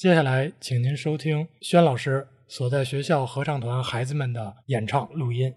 接下来请您收听宣老师所在学校合唱团孩子们的演唱录音。